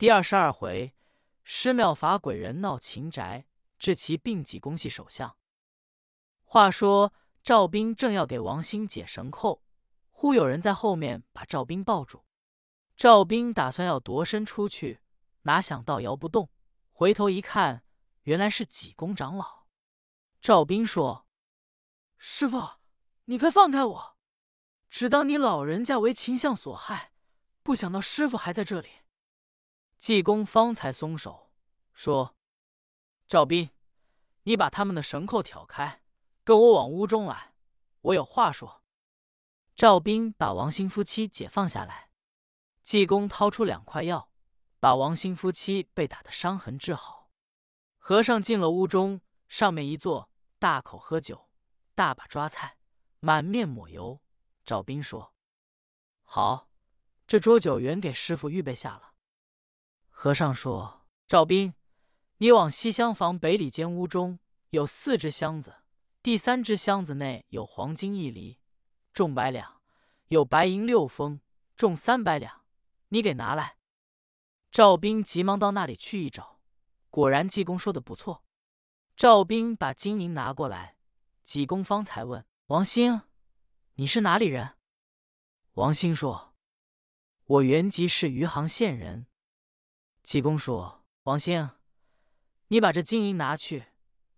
第二十二回，施妙法鬼人闹秦宅，致其病几公系首相。话说赵兵正要给王兴解绳扣，忽有人在后面把赵兵抱住。赵兵打算要夺身出去，哪想到摇不动，回头一看，原来是济公长老。赵兵说：“师傅，你快放开我！只当你老人家为秦相所害，不想到师傅还在这里。”济公方才松手，说：“赵斌，你把他们的绳扣挑开，跟我往屋中来，我有话说。”赵斌把王兴夫妻解放下来。济公掏出两块药，把王兴夫妻被打的伤痕治好。和尚进了屋中，上面一坐，大口喝酒，大把抓菜，满面抹油。赵斌说：“好，这桌酒原给师傅预备下了。”和尚说：“赵兵，你往西厢房北里间屋中有四只箱子，第三只箱子内有黄金一厘，重百两；有白银六封，重三百两。”你给拿来！赵兵急忙到那里去一找，果然济公说的不错。赵兵把金银拿过来，济公方才问王兴：“你是哪里人？”王兴说：“我原籍是余杭县人。”济公说：“王兴，你把这金银拿去，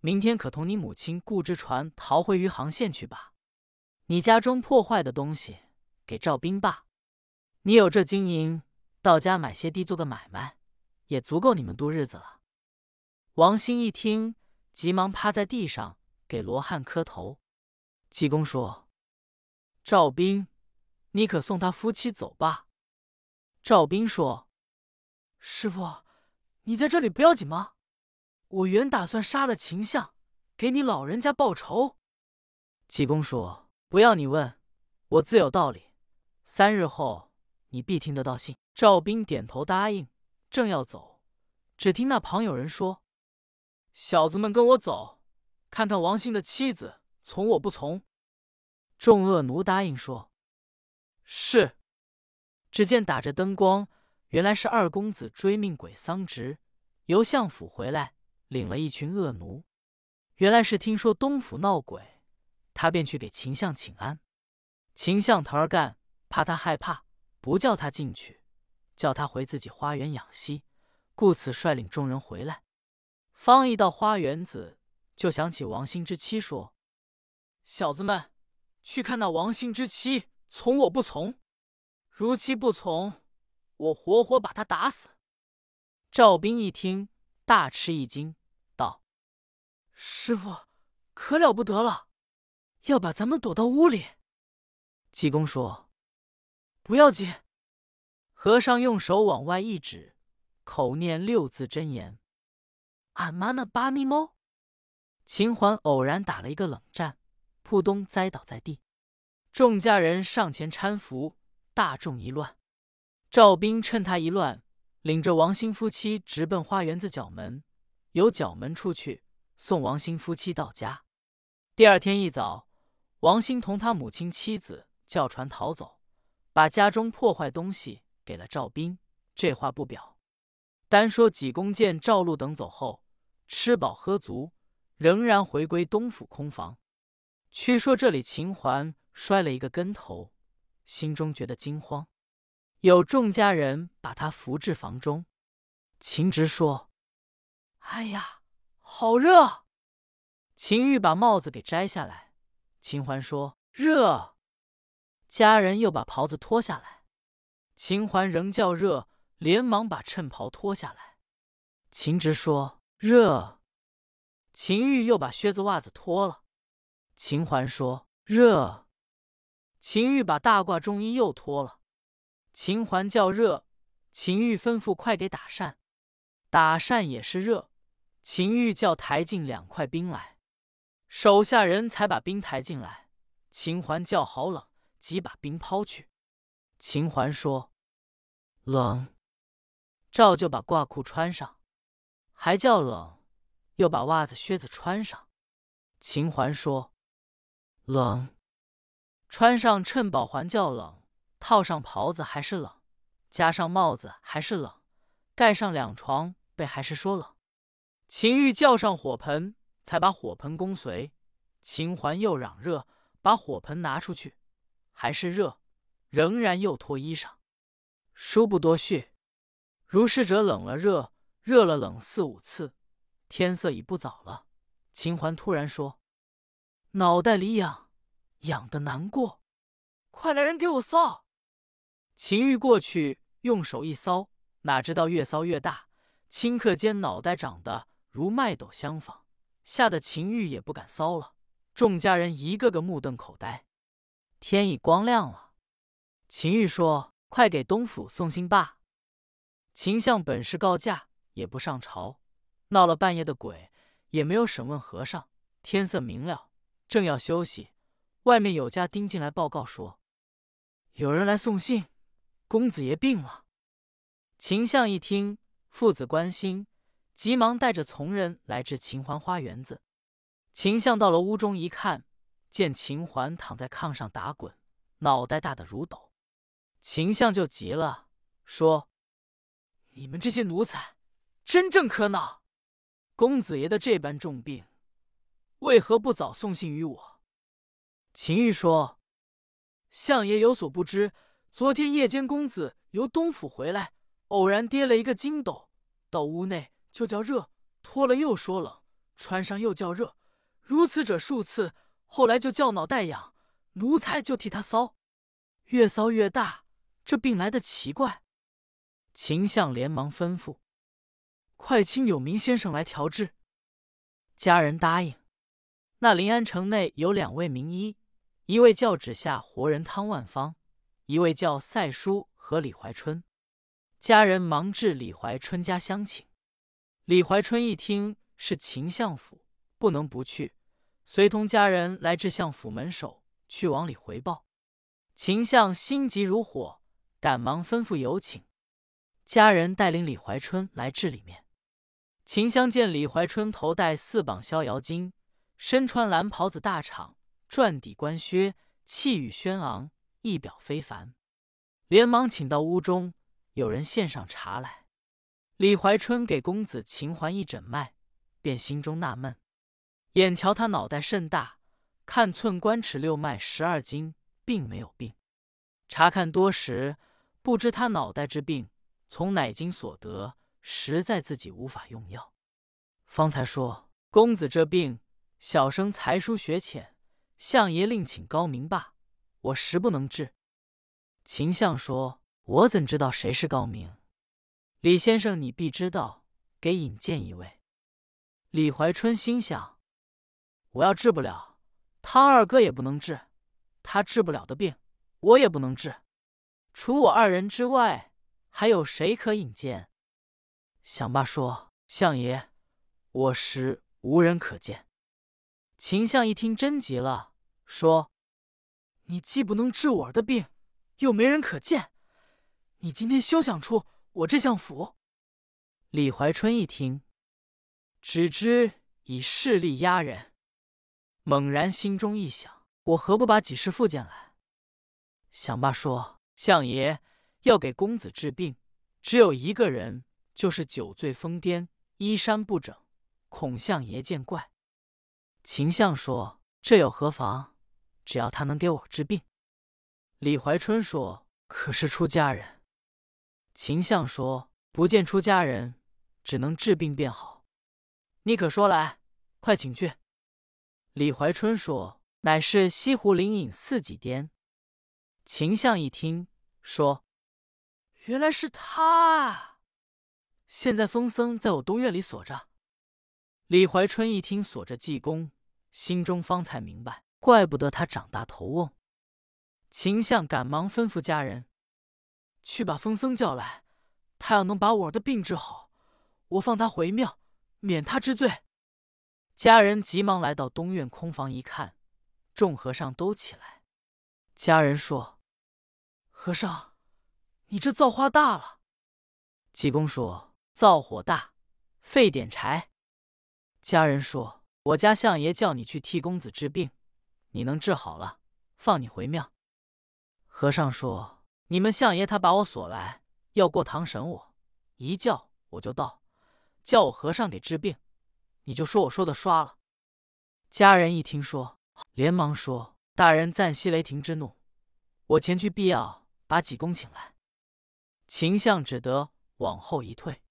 明天可同你母亲雇只船逃回余杭县去吧。你家中破坏的东西给赵兵吧。”你有这金银，到家买些地做个买卖，也足够你们度日子了。王兴一听，急忙趴在地上给罗汉磕头。济公说：“赵兵，你可送他夫妻走吧。”赵兵说：“师傅，你在这里不要紧吗？我原打算杀了秦相，给你老人家报仇。”济公说：“不要你问，我自有道理。三日后。”你必听得到信。赵兵点头答应，正要走，只听那旁有人说：“小子们，跟我走，看看王兴的妻子从我不从。”众恶奴答应说：“是。”只见打着灯光，原来是二公子追命鬼桑植由相府回来，领了一群恶奴。原来是听说东府闹鬼，他便去给秦相请安。秦相头儿干，怕他害怕。不叫他进去，叫他回自己花园养息，故此率领众人回来。方一到花园子，就想起王兴之妻，说：“小子们，去看那王兴之妻从我不从，如妻不从，我活活把他打死。”赵兵一听，大吃一惊，道：“师傅，可了不得了，要把咱们躲到屋里。”济公说。不要紧。和尚用手往外一指，口念六字真言：“俺妈那八咪猫。”秦环偶然打了一个冷战，扑通栽倒在地。众家人上前搀扶，大众一乱。赵兵趁他一乱，领着王兴夫妻直奔花园子角门，由角门出去送王兴夫妻到家。第二天一早，王兴同他母亲妻子叫船逃走。把家中破坏东西给了赵兵，这话不表，单说济公见赵禄等走后，吃饱喝足，仍然回归东府空房。却说这里秦环摔了一个跟头，心中觉得惊慌，有众家人把他扶至房中。秦直说：“哎呀，好热！”秦玉把帽子给摘下来。秦环说：“热。”家人又把袍子脱下来，秦环仍叫热，连忙把衬袍脱下来。秦直说热，秦玉又把靴子袜子脱了。秦环说热，秦玉把大褂中衣又脱了。秦环叫热，秦玉吩咐快给打扇，打扇也是热。秦玉叫抬进两块冰来，手下人才把冰抬进来。秦环叫好冷。即把冰抛去，秦环说：“冷。”照就把褂裤穿上，还叫冷，又把袜子靴子穿上。秦环说：“冷。”穿上衬宝环叫冷，套上袍子还是冷，加上帽子还是冷，盖上两床被还是说冷。秦玉叫上火盆，才把火盆供随。秦环又嚷热，把火盆拿出去，还是热，仍然又脱衣裳。书不多叙，如是者冷了热，热了冷四五次。天色已不早了，秦环突然说：“脑袋里痒，痒的难过，快来人给我搔。”秦玉过去用手一搔，哪知道越搔越大，顷刻间脑袋长得如麦斗相仿，吓得秦玉也不敢搔了。众家人一个个目瞪口呆。天已光亮了，秦玉说：“快给东府送信罢。”秦相本是告假，也不上朝，闹了半夜的鬼，也没有审问和尚。天色明了，正要休息，外面有家丁进来报告说：“有人来送信，公子爷病了。”秦相一听，父子关心，急忙带着从人来至秦环花园子。秦相到了屋中一看，见秦环躺在炕上打滚，脑袋大得如斗。秦相就急了，说：“你们这些奴才，真正可恼！公子爷的这般重病，为何不早送信于我？”秦玉说：“相爷有所不知，昨天夜间公子由东府回来，偶然跌了一个筋斗，到屋内就叫热，脱了又说冷，穿上又叫热。”如此者数次，后来就叫脑袋痒，奴才就替他搔，越搔越大，这病来的奇怪。秦相连忙吩咐：“快请有名先生来调治。”家人答应。那临安城内有两位名医，一位叫指下活人汤万方，一位叫赛叔和李怀春。家人忙至李怀春家相请。李怀春一听是秦相府。不能不去，随同家人来至相府门首，去往里回报。秦相心急如火，赶忙吩咐有请。家人带领李怀春来至里面。秦相见李怀春头戴四榜逍遥巾，身穿蓝袍子大氅，转底官靴，气宇轩昂，一表非凡，连忙请到屋中，有人献上茶来。李怀春给公子秦环一诊脉，便心中纳闷。眼瞧他脑袋甚大，看寸关尺六脉十二经，并没有病。查看多时，不知他脑袋之病从哪经所得，实在自己无法用药。方才说公子这病，小生才疏学浅，相爷另请高明罢，我实不能治。秦相说：“我怎知道谁是高明？李先生你必知道，给引荐一位。”李怀春心想。我要治不了，汤二哥也不能治；他治不了的病，我也不能治。除我二人之外，还有谁可引荐？想罢说：“相爷，我实无人可见。”秦相一听，真急了，说：“你既不能治我儿的病，又没人可见，你今天休想出我这相府。”李怀春一听，只知以势力压人。猛然心中一想，我何不把几师傅见来？想罢说：“相爷要给公子治病，只有一个人，就是酒醉疯癫、衣衫不整，恐相爷见怪。”秦相说：“这又何妨？只要他能给我治病。”李怀春说：“可是出家人？”秦相说：“不见出家人，只能治病便好。你可说来，快请去。”李怀春说：“乃是西湖灵隐寺几颠。”秦相一听，说：“原来是他啊！现在风僧在我东院里锁着。”李怀春一听锁着济公，心中方才明白，怪不得他长大头瓮。秦相赶忙吩咐家人：“去把风僧叫来，他要能把我的病治好，我放他回庙，免他之罪。”家人急忙来到东院空房一看，众和尚都起来。家人说：“和尚，你这造化大了。”济公说：“灶火大，费点柴。”家人说：“我家相爷叫你去替公子治病，你能治好了，放你回庙。”和尚说：“你们相爷他把我锁来，要过堂审我，一叫我就到，叫我和尚给治病，你就说我说的刷了。”家人一听说，连忙说：“大人暂息雷霆之怒，我前去必要把济公请来。”秦相只得往后一退。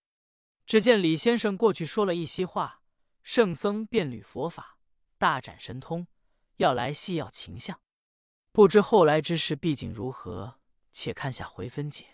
只见李先生过去说了一席话，圣僧便履佛法，大展神通，要来戏要情相。不知后来之事毕竟如何，且看下回分解。